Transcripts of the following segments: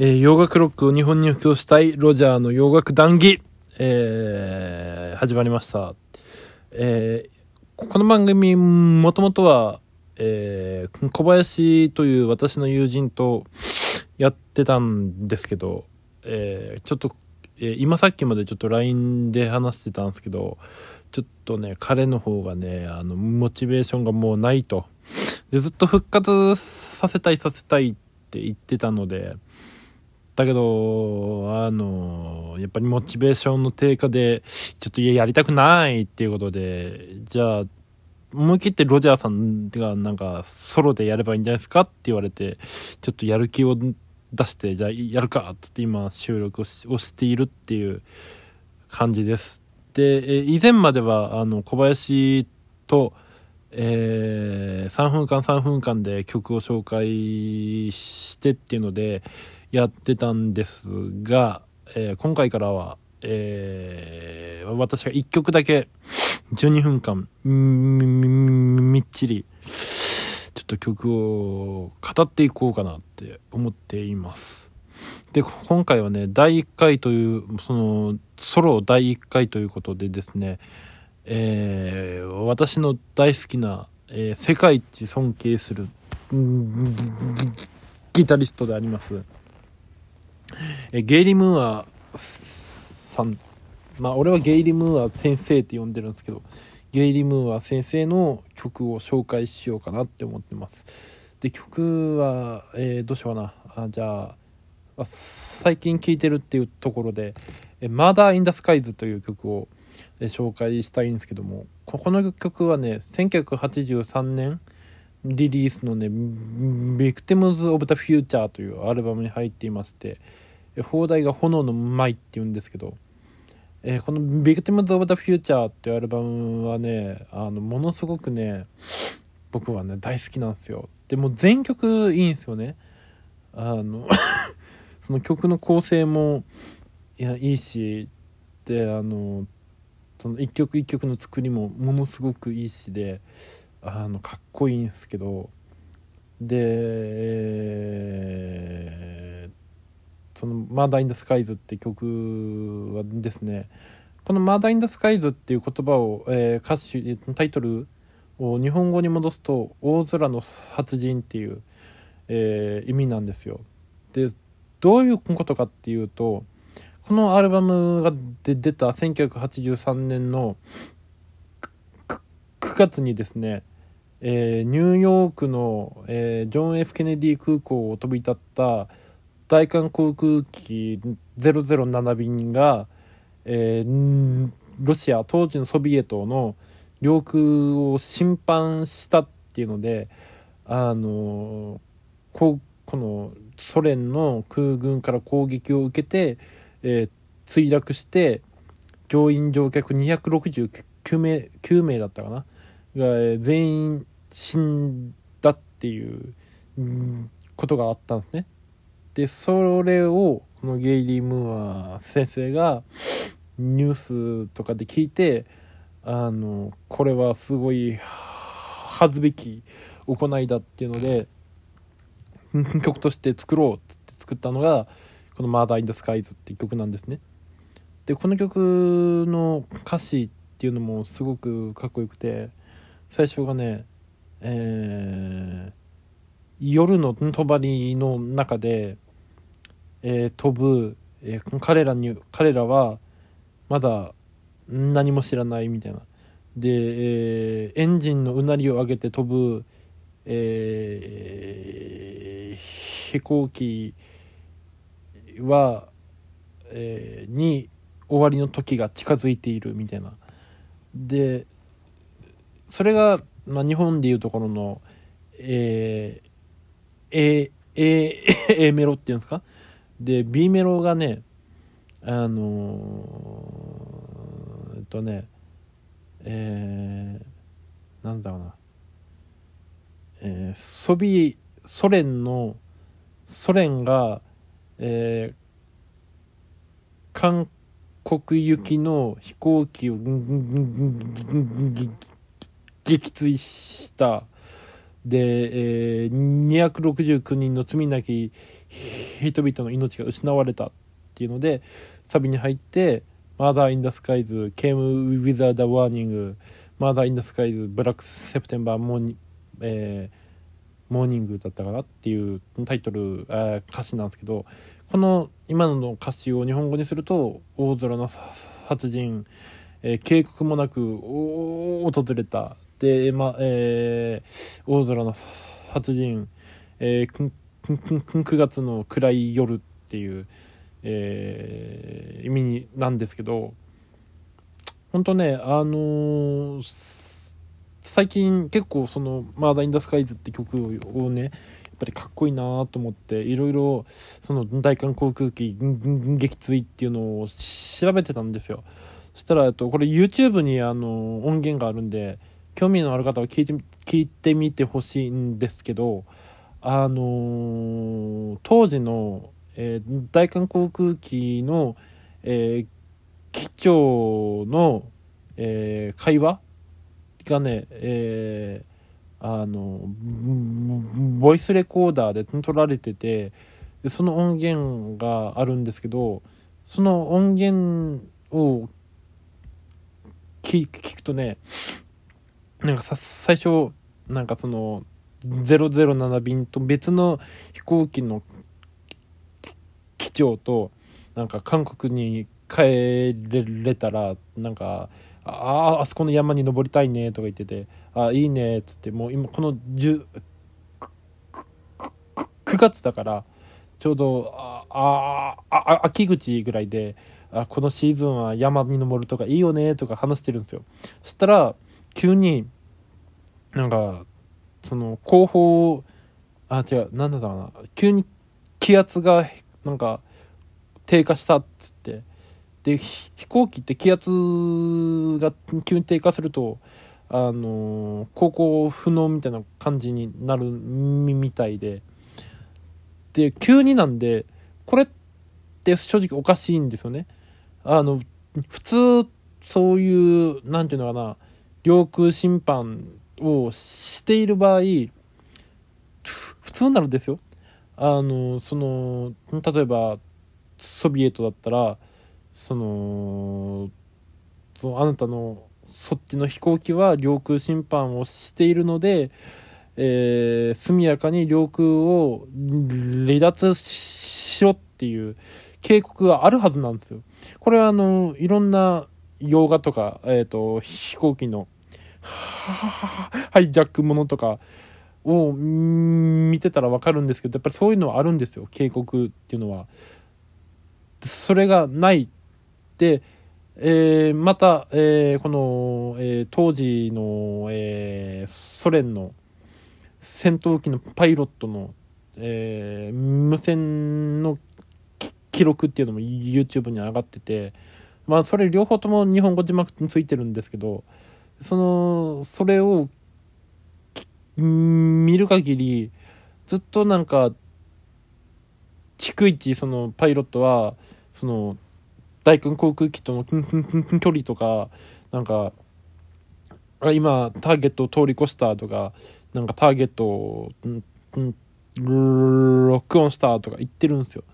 えー、洋楽ロックを日本に布教したいロジャーの洋楽談義、えー、始まりました。えー、この番組、もともとは、えー、小林という私の友人とやってたんですけど、えー、ちょっと、え、今さっきまでちょっと LINE で話してたんですけど、ちょっとね、彼の方がね、あの、モチベーションがもうないと。で、ずっと復活させたいさせたいって言ってたので、だけど、あの、やっぱりモチベーションの低下で、ちょっと家やりたくないっていうことで、じゃあ、思い切ってロジャーさんがなんかソロでやればいいんじゃないですかって言われて、ちょっとやる気を出して、じゃあやるかっつって今収録をしているっていう感じです。で、以前まではあの小林と、えー、3分間3分間で曲を紹介してっていうので、やってたんですが、えー、今回からは、えー、私が1曲だけ12分間みっちりちょっと曲を語っていこうかなって思っています。で、今回はね、第1回という、その、ソロ第1回ということでですね、えー、私の大好きな、えー、世界一尊敬するギタリストであります、えゲイリー・ムーアさん。まあ俺はゲイリー・ムーア先生って呼んでるんですけどゲイリー・ムーア先生の曲を紹介しようかなって思ってます。で曲は、えー、どうしようかな。あじゃあ最近聴いてるっていうところで「マーダー・イン・ダ・スカイズ」という曲を、紹介したいんですけどもここの曲はね1983年リリースのね「Victims of the Future」というアルバムに入っていまして放題が「炎の舞」っていうんですけど、えー、この「Victims of the Future」っていうアルバムはねあのものすごくね僕はね大好きなんですよ。でも全曲いいんですよね。あの その曲の構成もいやいいしであのその一曲一曲の作りもものすごくいいしであのかっこいいんですけどで、えー、その「マーダー・イン・ダ・スカイズ」って曲はですねこの「マーダー・イン・ダ・スカイズ」っていう言葉を、えー、歌詞タイトルを日本語に戻すと「大空の殺人」っていう、えー、意味なんですよ。でどういうことかっていうとこのアルバムが出た1983年の9月にですねえー、ニューヨークの、えー、ジョン・ F・ ケネディ空港を飛び立った大韓航空機007便が、えー、ロシア当時のソビエトの領空を侵犯したっていうのであのここのソ連の空軍から攻撃を受けて、えー、墜落して乗員乗客269名 ,9 名だったかな？が全員死んだっていうことがあったんですね。でそれをこのゲイリー・ムーア先生がニュースとかで聞いてあのこれはすごい恥ずべき行いだっていうので 曲として作ろうって作ったのがこの「マーダー・イン・ダ・スカイズ」っていう曲なんですね。でこの曲の歌詞っていうのもすごくかっこよくて最初がねえー、夜の帳の中で、えー、飛ぶ、えー、彼らに彼らはまだ何も知らないみたいな。で、えー、エンジンのうなりを上げて飛ぶ、えー、飛行機は、えー、に終わりの時が近づいているみたいな。でそれがまあ、日本でいうところの、えー、A、A、A メロっていうんですか？で、B メロがね、あのー、えっとね、えー、なんだろうな、えー、ソビ、ソ連の、ソ連が、えー、韓国行きの飛行機を撃墜した。で、えー、269人の罪なき人々の命が失われたっていうのでサビに入って「Mother in the Skies came without a warning」「Mother in the Skies Black September モーニ,、えー、モーニング」だったかなっていうタイトル、えー、歌詞なんですけどこの今の歌詞を日本語にすると「大空の殺人」えー、警告もなく訪れた。で、まえー、大空の殺人、えー、9月の暗い夜っていう、えー、意味になんですけど本当ねあのー、最近結構その「マーダー・イン・ダ・スカイズ」って曲をねやっぱりかっこいいなと思っていろいろその大韓航空機撃墜っていうのを調べてたんですよそしたらとこれ YouTube にあの音源があるんで興味のある方は聞いて聞いてみてほしいんですけどあのー、当時の、えー、大韓航空機の、えー、機長の、えー、会話がね、えー、あのボイスレコーダーで撮られててその音源があるんですけどその音源を聞くとねなんかさ最初なんかその007便と別の飛行機の機長となんか韓国に帰れたらなんか「ああそこの山に登りたいね」とか言ってて「あいいね」っつってもう今この10 9月だからちょうどああ秋口ぐらいであこのシーズンは山に登るとかいいよねとか話してるんですよ。そしたら急になんかその後方あ違う何だったかな急に気圧がなんか低下したっつって。で飛行機って気圧が急に低下するとあの航行不能みたいな感じになるみたいで。で急になんでこれって正直おかしいんですよね。あの普通そういう何て言うのかな領空侵犯をしている場合普通ならですよあのその例えばソビエトだったらそのあなたのそっちの飛行機は領空侵犯をしているので、えー、速やかに領空を離脱しろっていう警告があるはずなんですよ。これはあのいろんな洋画とか、えーと飛行機のハイジャックものとかを見てたら分かるんですけどやっぱりそういうのはあるんですよ警告っていうのは。それがないで、えー、また、えー、この、えー、当時の、えソ連の戦闘機のパイロットの、え無線の記録っていうのも YouTube に上がっててまあそれ両方とも日本語字幕ついてるんですけどそのそれを見る限りずっとなんか逐一そのパイロットはその大韓航空機との距離とかなんか今ターゲットを通り越したとかなんかターゲットをロックオンしたとか言ってるんですよ。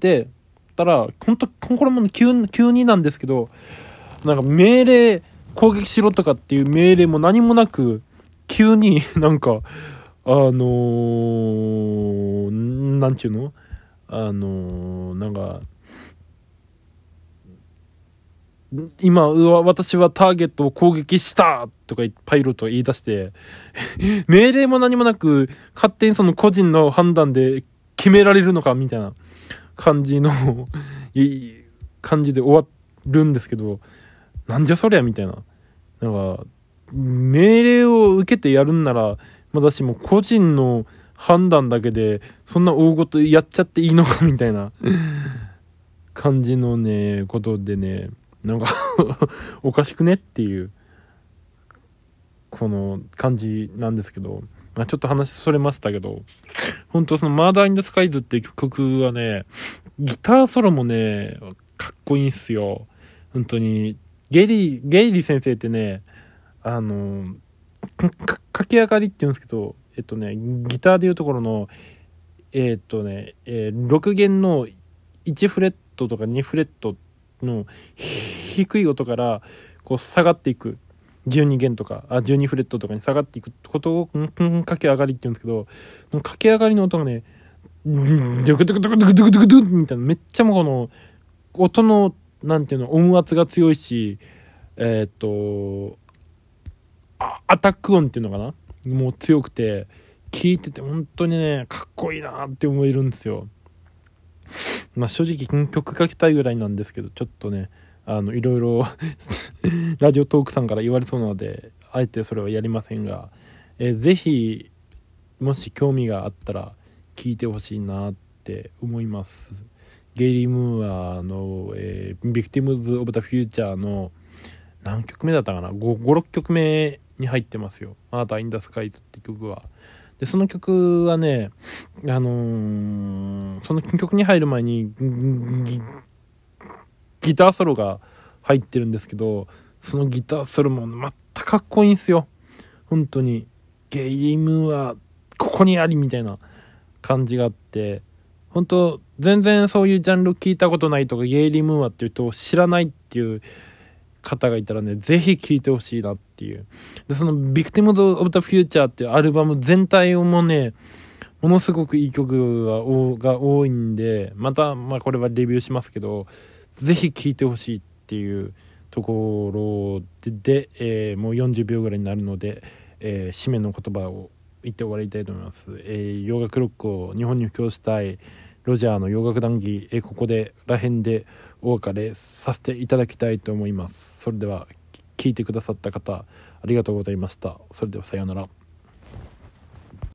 でたら本当これも急急になんですけどなんか命令攻撃しろとかっていう命令も何もなく、急に なんか、あのー、なんちゅうの？あのー、なんか、今、私はターゲットを攻撃したとかパイロットが言い出して 命令も何もなく、勝手にその個人の判断で決められるのかみたいな感じの 感じで終わるんですけど、なんじゃそりゃみたいな。なんか、命令を受けてやるんなら、まだしも個人の判断だけで、そんな大ごとやっちゃっていいのかみたいな感じのね、ことでね、なんか おかしくねっていう、この感じなんですけど、まあ、ちょっと話それましたけど、本当そのマーダー・イン・ダ・スカイズっていう曲はね、ギターソロもね、かっこいいんすよ。本当に。ゲイリー、ゲイリー先生ってね、あの、駆け上がりって言うんですけど、えっとね、ギターでいうところの、えー、っとね、えー、6弦の1フレットとか2フレットの低い音からこう下がっていく。12弦とかあ12フレットとかに下がっていくことを駆け上がりって言うんですけど駆け上がりの音がねドゥドゥクドゥクドゥクドゥクドゥクドゥクみたいなめっちゃもうこの音のなんていうの音圧が強いしえっ、とアタック音っていうのかな？もう強くて聞いてて本当にねかっこいいなって思えるんですよ。まあ正直曲かけたいぐらいなんですけどちょっとねあのいろいろ ラジオトークさんから言われそうなのであえてそれはやりませんが、えー、ぜひもし興味があったら聞いてほしいなって思います。ゲイリー・ムーアの、えー、 Victims of the Future の何曲目だったかな？56曲目に入ってますよ「あなたインダスカイト」って曲は。でその曲はねあのー、その曲に入る前にギターソロが入ってるんですけどそのギターソロもまたかっこいいんすよ。本当に。ゲイリー・ムーアここにありみたいな感じがあって。本当全然そういうジャンル聞いたことないとかゲイリー・ムーアっていう人を知らないっていう方がいたらね、ぜひ聴いてほしいなっていう。で、その、ビクティム・オブ・ザ・フューチャーっていうアルバム全体をもね、ものすごくいい曲が多いんで、また、まあこれはレビューしますけど、ぜひ聴いてほしいっていうところで、えー、もう40秒ぐらいになるので、えー、締めの言葉を言って終わりたいと思います。えー、洋楽ロックを日本に布教したい、ロジャーの洋楽談義、えここでらへんでお別れさせていただきたいと思います。それでは聞いてくださった方ありがとうございました。それではさようなら。